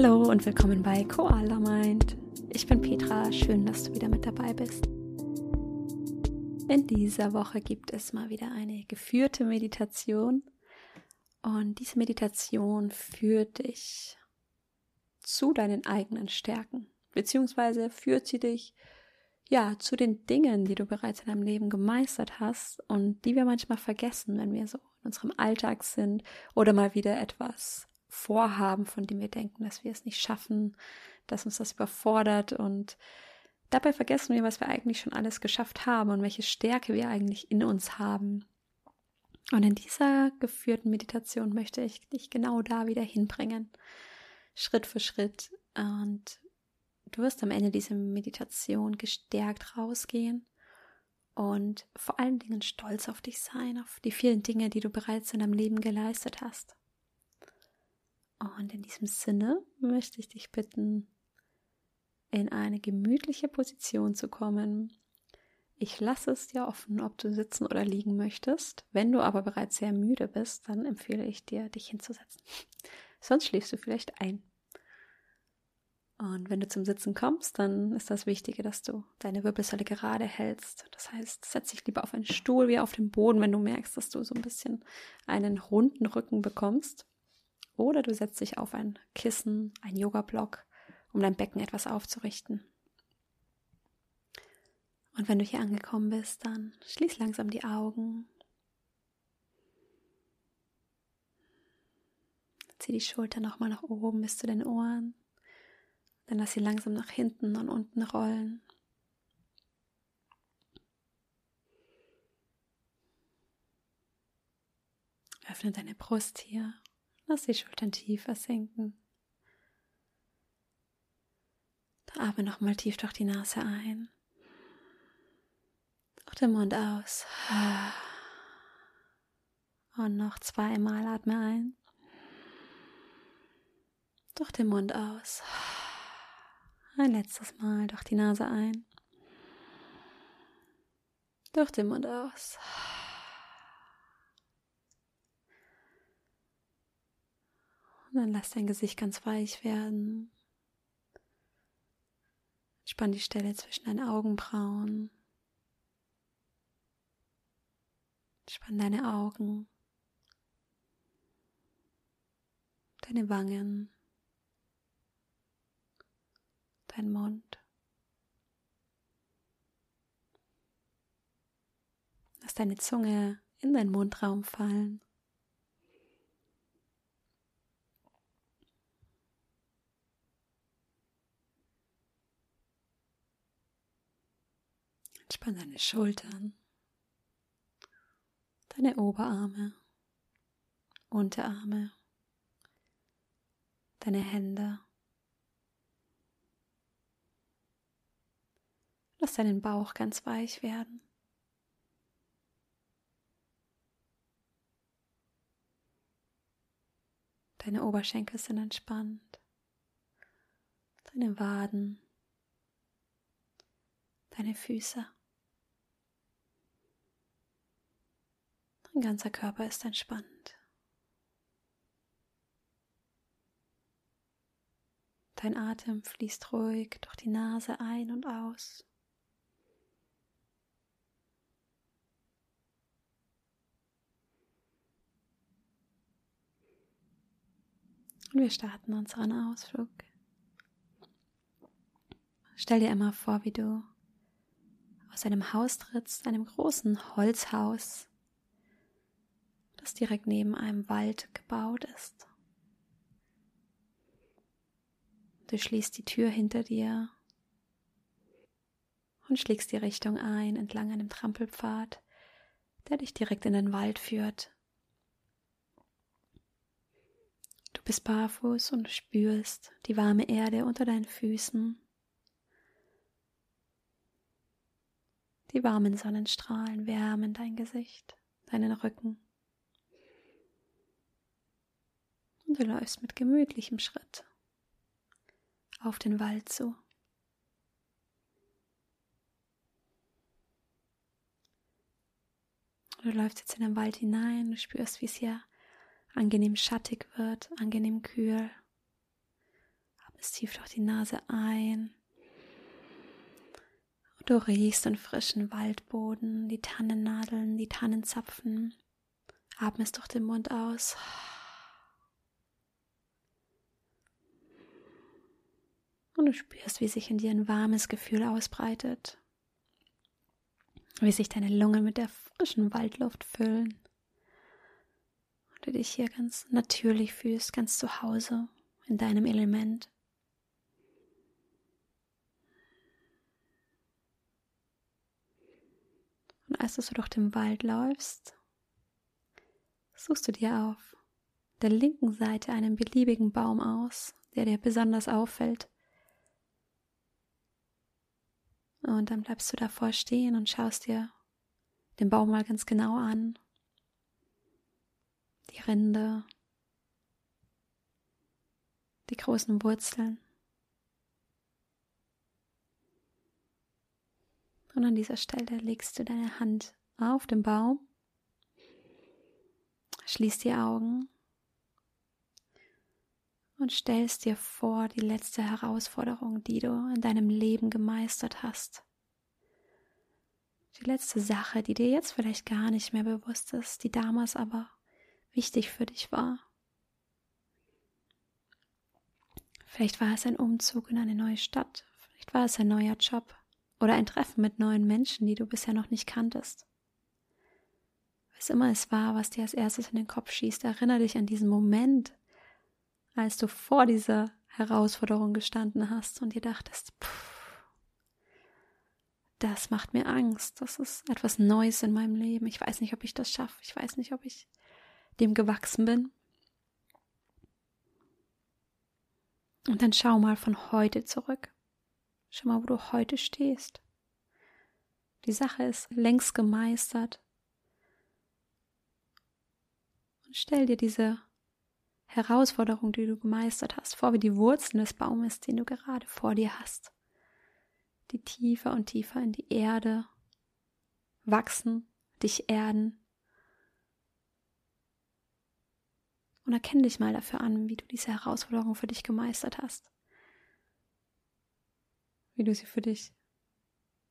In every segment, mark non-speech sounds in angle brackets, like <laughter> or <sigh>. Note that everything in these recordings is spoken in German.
Hallo und willkommen bei Koala Mind. Ich bin Petra, schön, dass du wieder mit dabei bist. In dieser Woche gibt es mal wieder eine geführte Meditation und diese Meditation führt dich zu deinen eigenen Stärken, beziehungsweise führt sie dich ja zu den Dingen, die du bereits in deinem Leben gemeistert hast und die wir manchmal vergessen, wenn wir so in unserem Alltag sind oder mal wieder etwas vorhaben, von dem wir denken, dass wir es nicht schaffen, dass uns das überfordert und dabei vergessen wir, was wir eigentlich schon alles geschafft haben und welche Stärke wir eigentlich in uns haben. Und in dieser geführten Meditation möchte ich dich genau da wieder hinbringen. Schritt für Schritt. Und du wirst am Ende dieser Meditation gestärkt rausgehen und vor allen Dingen stolz auf dich sein, auf die vielen Dinge, die du bereits in deinem Leben geleistet hast. Und in diesem Sinne möchte ich dich bitten, in eine gemütliche Position zu kommen. Ich lasse es dir offen, ob du sitzen oder liegen möchtest. Wenn du aber bereits sehr müde bist, dann empfehle ich dir, dich hinzusetzen. <laughs> Sonst schläfst du vielleicht ein. Und wenn du zum Sitzen kommst, dann ist das Wichtige, dass du deine Wirbelsäule gerade hältst. Das heißt, setz dich lieber auf einen Stuhl wie auf dem Boden, wenn du merkst, dass du so ein bisschen einen runden Rücken bekommst. Oder du setzt dich auf ein Kissen, ein Yoga-Block, um dein Becken etwas aufzurichten. Und wenn du hier angekommen bist, dann schließ langsam die Augen. Zieh die Schulter nochmal nach oben bis zu den Ohren. Dann lass sie langsam nach hinten und unten rollen. Öffne deine Brust hier Lass die Schultern tiefer sinken. Atme nochmal tief durch die Nase ein. Durch den Mund aus. Und noch zweimal atme ein. Durch den Mund aus. Ein letztes Mal durch die Nase ein. Durch den Mund aus. Dann lass dein Gesicht ganz weich werden. Spann die Stelle zwischen deinen Augenbrauen. Spann deine Augen, deine Wangen, dein Mund. Lass deine Zunge in deinen Mundraum fallen. Entspann deine Schultern, deine Oberarme, Unterarme, deine Hände. Lass deinen Bauch ganz weich werden. Deine Oberschenkel sind entspannt. Deine Waden. Deine Füße. Dein ganzer Körper ist entspannt. Dein Atem fließt ruhig durch die Nase ein und aus. Und wir starten unseren Ausflug. Stell dir immer vor, wie du aus einem Haus trittst, einem großen Holzhaus, das direkt neben einem Wald gebaut ist. Du schließt die Tür hinter dir und schlägst die Richtung ein entlang einem Trampelpfad, der dich direkt in den Wald führt. Du bist barfuß und spürst die warme Erde unter deinen Füßen. Die warmen Sonnenstrahlen wärmen dein Gesicht, deinen Rücken. Und du läufst mit gemütlichem Schritt auf den Wald zu. Du läufst jetzt in den Wald hinein, du spürst, wie es hier angenehm schattig wird, angenehm kühl. atmest tief durch die Nase ein. Du riechst den frischen Waldboden, die Tannennadeln, die Tannenzapfen. Atmest durch den Mund aus. Und du spürst, wie sich in dir ein warmes Gefühl ausbreitet. Wie sich deine Lungen mit der frischen Waldluft füllen. Und du dich hier ganz natürlich fühlst, ganz zu Hause, in deinem Element. Und als du so durch den Wald läufst, suchst du dir auf der linken Seite einen beliebigen Baum aus, der dir besonders auffällt. Und dann bleibst du davor stehen und schaust dir den Baum mal ganz genau an. Die Rinde, die großen Wurzeln. Und an dieser Stelle legst du deine Hand auf den Baum, schließt die Augen und stellst dir vor die letzte Herausforderung, die du in deinem Leben gemeistert hast. Die letzte Sache, die dir jetzt vielleicht gar nicht mehr bewusst ist, die damals aber wichtig für dich war. Vielleicht war es ein Umzug in eine neue Stadt, vielleicht war es ein neuer Job, oder ein Treffen mit neuen Menschen, die du bisher noch nicht kanntest. Was immer es war, was dir als erstes in den Kopf schießt, erinnere dich an diesen Moment, als du vor dieser Herausforderung gestanden hast und dir dachtest, pff, das macht mir Angst, das ist etwas Neues in meinem Leben, ich weiß nicht, ob ich das schaffe, ich weiß nicht, ob ich dem gewachsen bin. Und dann schau mal von heute zurück. Schau mal, wo du heute stehst. Die Sache ist längst gemeistert. Und stell dir diese Herausforderung, die du gemeistert hast, vor wie die Wurzeln des Baumes, den du gerade vor dir hast, die tiefer und tiefer in die Erde wachsen, dich erden. Und erkenne dich mal dafür an, wie du diese Herausforderung für dich gemeistert hast wie du sie für dich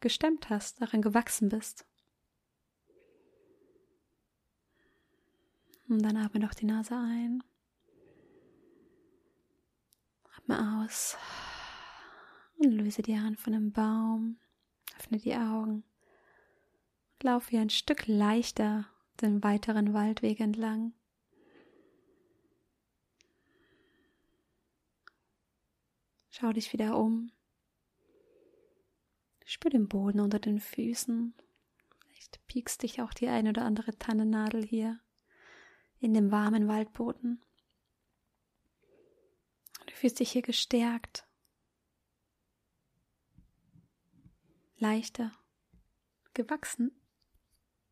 gestemmt hast, darin gewachsen bist. Und dann atme doch die Nase ein. Atme aus. Und löse die Hand von dem Baum. Öffne die Augen. Und lauf hier ein Stück leichter den weiteren Waldweg entlang. Schau dich wieder um. Spür den Boden unter den Füßen. Vielleicht piekst dich auch die eine oder andere Tannennadel hier in dem warmen Waldboden. Du fühlst dich hier gestärkt, leichter, gewachsen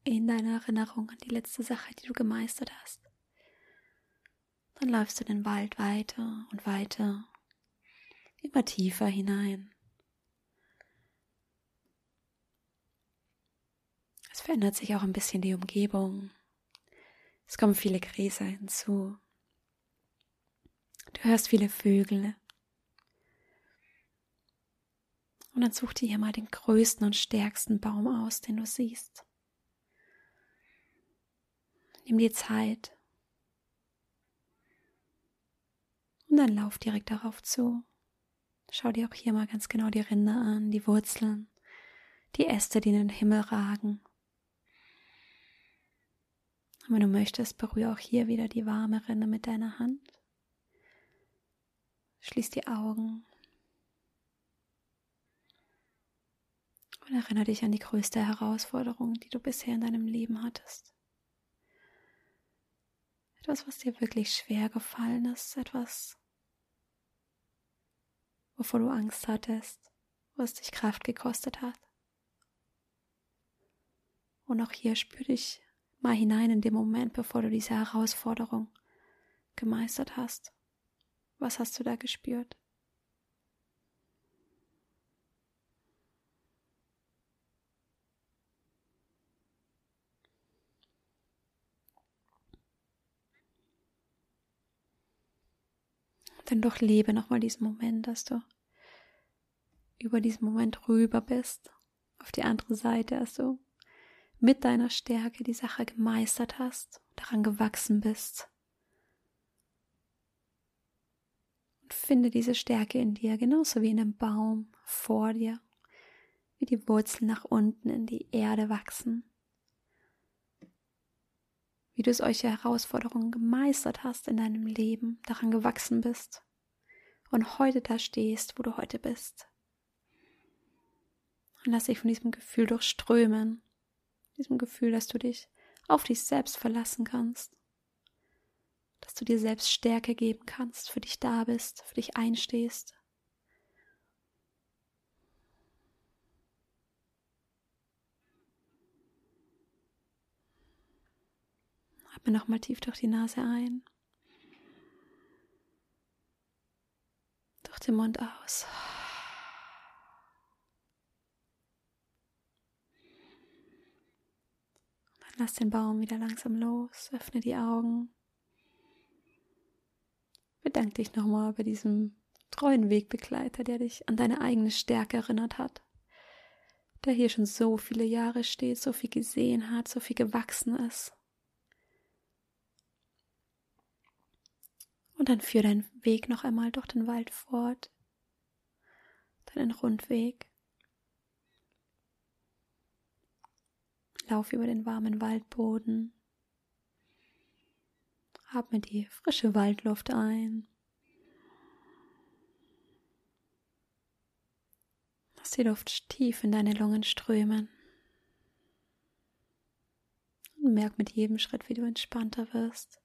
in deiner Erinnerung an die letzte Sache, die du gemeistert hast. Dann läufst du den Wald weiter und weiter, immer tiefer hinein. Es verändert sich auch ein bisschen die Umgebung. Es kommen viele Gräser hinzu. Du hörst viele Vögel. Und dann such dir hier mal den größten und stärksten Baum aus, den du siehst. Nimm dir Zeit. Und dann lauf direkt darauf zu. Schau dir auch hier mal ganz genau die Rinde an, die Wurzeln, die Äste, die in den Himmel ragen. Und wenn du möchtest, berühre auch hier wieder die warme Rinne mit deiner Hand. Schließ die Augen. Und erinnere dich an die größte Herausforderung, die du bisher in deinem Leben hattest. Etwas, was dir wirklich schwer gefallen ist, etwas, wovor du Angst hattest, was dich Kraft gekostet hat. Und auch hier spür dich mal hinein in den Moment, bevor du diese Herausforderung gemeistert hast. Was hast du da gespürt? Dann durchlebe nochmal diesen Moment, dass du über diesen Moment rüber bist, auf die andere Seite, dass du mit deiner Stärke die Sache gemeistert hast, daran gewachsen bist. Und finde diese Stärke in dir, genauso wie in einem Baum vor dir, wie die Wurzeln nach unten in die Erde wachsen. Wie du solche Herausforderungen gemeistert hast in deinem Leben, daran gewachsen bist und heute da stehst, wo du heute bist. Und lass dich von diesem Gefühl durchströmen, diesem Gefühl, dass du dich auf dich selbst verlassen kannst, dass du dir selbst Stärke geben kannst, für dich da bist, für dich einstehst. Atme nochmal tief durch die Nase ein. Durch den Mund aus. Lass den Baum wieder langsam los, öffne die Augen. Bedank dich nochmal bei diesem treuen Wegbegleiter, der dich an deine eigene Stärke erinnert hat. Der hier schon so viele Jahre steht, so viel gesehen hat, so viel gewachsen ist. Und dann führ deinen Weg noch einmal durch den Wald fort, deinen Rundweg. Lauf über den warmen Waldboden. Atme die frische Waldluft ein. Lass die Luft tief in deine Lungen strömen. Und merk mit jedem Schritt, wie du entspannter wirst,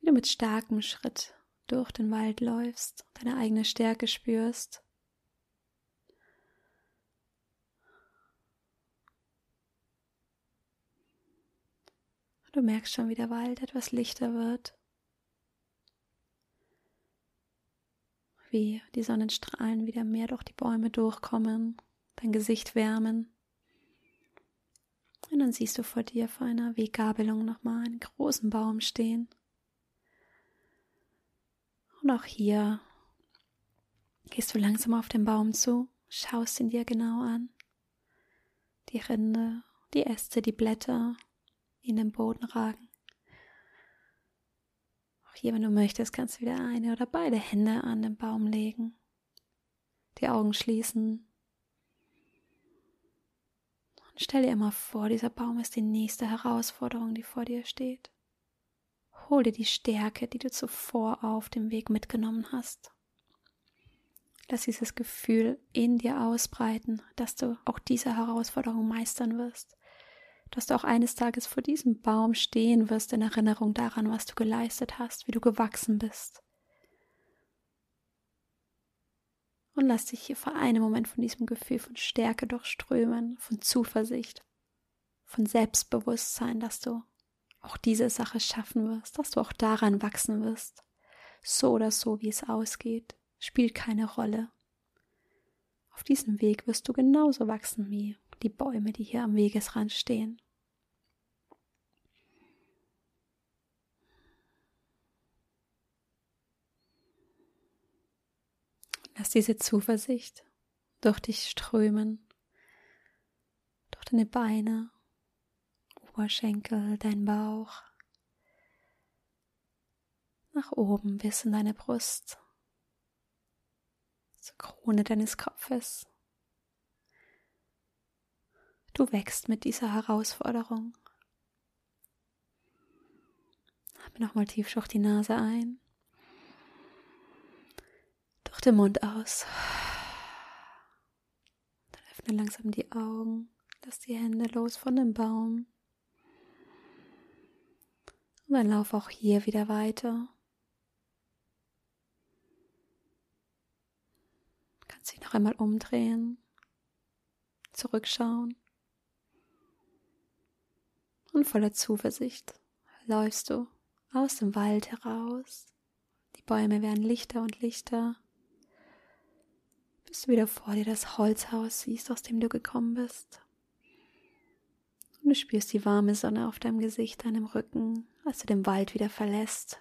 wie du mit starkem Schritt durch den Wald läufst, deine eigene Stärke spürst Du merkst schon, wie der Wald etwas lichter wird, wie die Sonnenstrahlen wieder mehr durch die Bäume durchkommen, dein Gesicht wärmen. Und dann siehst du vor dir vor einer Weggabelung nochmal einen großen Baum stehen. Und auch hier gehst du langsam auf den Baum zu, schaust ihn dir genau an. Die Rinde, die Äste, die Blätter, in den Boden ragen. Auch hier, wenn du möchtest, kannst du wieder eine oder beide Hände an den Baum legen, die Augen schließen. Und stell dir immer vor, dieser Baum ist die nächste Herausforderung, die vor dir steht. Hol dir die Stärke, die du zuvor auf dem Weg mitgenommen hast. Lass dieses Gefühl in dir ausbreiten, dass du auch diese Herausforderung meistern wirst dass du auch eines Tages vor diesem Baum stehen wirst in Erinnerung daran, was du geleistet hast, wie du gewachsen bist. Und lass dich hier für einen Moment von diesem Gefühl von Stärke durchströmen, von Zuversicht, von Selbstbewusstsein, dass du auch diese Sache schaffen wirst, dass du auch daran wachsen wirst. So oder so, wie es ausgeht, spielt keine Rolle. Auf diesem Weg wirst du genauso wachsen wie die Bäume, die hier am Wegesrand stehen. Lass diese Zuversicht durch dich strömen, durch deine Beine, Oberschenkel, dein Bauch, nach oben bis in deine Brust, zur Krone deines Kopfes. Du wächst mit dieser Herausforderung. Atme nochmal tief durch die Nase ein. Durch den Mund aus. Dann öffne langsam die Augen. Lass die Hände los von dem Baum. Und dann lauf auch hier wieder weiter. Kannst dich noch einmal umdrehen, zurückschauen. Und voller Zuversicht läufst du aus dem Wald heraus. Die Bäume werden lichter und lichter, bis du wieder vor dir das Holzhaus siehst, aus dem du gekommen bist. Und du spürst die warme Sonne auf deinem Gesicht, deinem Rücken, als du den Wald wieder verlässt.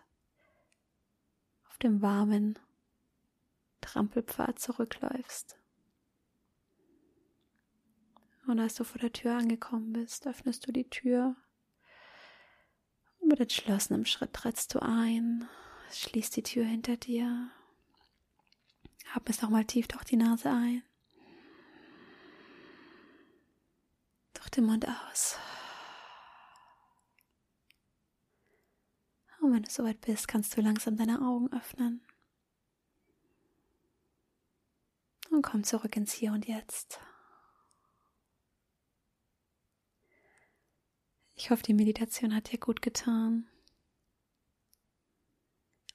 auf dem warmen Trampelpfad zurückläufst. Und als du vor der Tür angekommen bist, öffnest du die Tür mit entschlossenem Schritt trittst du ein, schließt die Tür hinter dir, atmest nochmal tief durch die Nase ein, durch den Mund aus. Und wenn du soweit bist, kannst du langsam deine Augen öffnen. Und komm zurück ins Hier und Jetzt. Ich hoffe, die Meditation hat dir gut getan.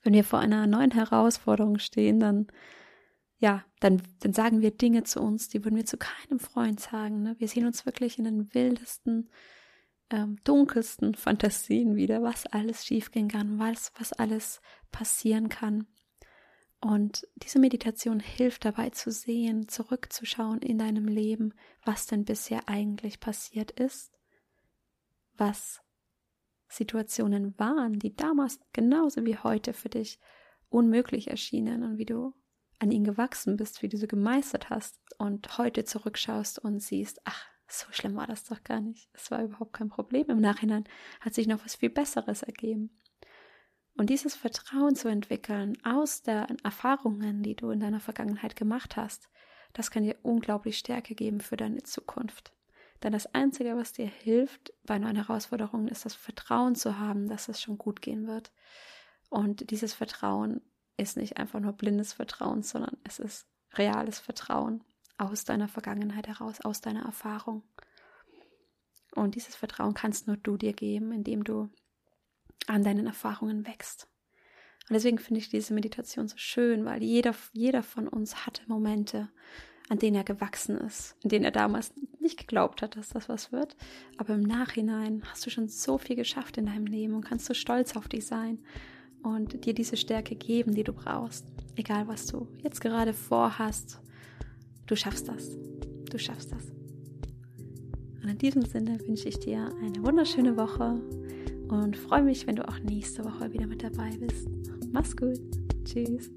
Wenn wir vor einer neuen Herausforderung stehen, dann ja, dann, dann sagen wir Dinge zu uns, die würden wir zu keinem Freund sagen. Ne? Wir sehen uns wirklich in den wildesten, ähm, dunkelsten Fantasien wieder, was alles schiefgehen kann, was, was alles passieren kann. Und diese Meditation hilft dabei zu sehen, zurückzuschauen in deinem Leben, was denn bisher eigentlich passiert ist was Situationen waren, die damals genauso wie heute für dich unmöglich erschienen und wie du an ihnen gewachsen bist, wie du sie gemeistert hast und heute zurückschaust und siehst, ach, so schlimm war das doch gar nicht. Es war überhaupt kein Problem. Im Nachhinein hat sich noch was viel Besseres ergeben. Und dieses Vertrauen zu entwickeln aus den Erfahrungen, die du in deiner Vergangenheit gemacht hast, das kann dir unglaublich Stärke geben für deine Zukunft. Denn das Einzige, was dir hilft bei neuen Herausforderungen, ist das Vertrauen zu haben, dass es schon gut gehen wird. Und dieses Vertrauen ist nicht einfach nur blindes Vertrauen, sondern es ist reales Vertrauen aus deiner Vergangenheit heraus, aus deiner Erfahrung. Und dieses Vertrauen kannst nur du dir geben, indem du an deinen Erfahrungen wächst. Und deswegen finde ich diese Meditation so schön, weil jeder, jeder von uns hatte Momente, an denen er gewachsen ist, in denen er damals nicht geglaubt hat, dass das was wird. Aber im Nachhinein hast du schon so viel geschafft in deinem Leben und kannst so stolz auf dich sein und dir diese Stärke geben, die du brauchst. Egal, was du jetzt gerade vorhast, du schaffst das. Du schaffst das. Und in diesem Sinne wünsche ich dir eine wunderschöne Woche und freue mich, wenn du auch nächste Woche wieder mit dabei bist. Mach's gut. Tschüss.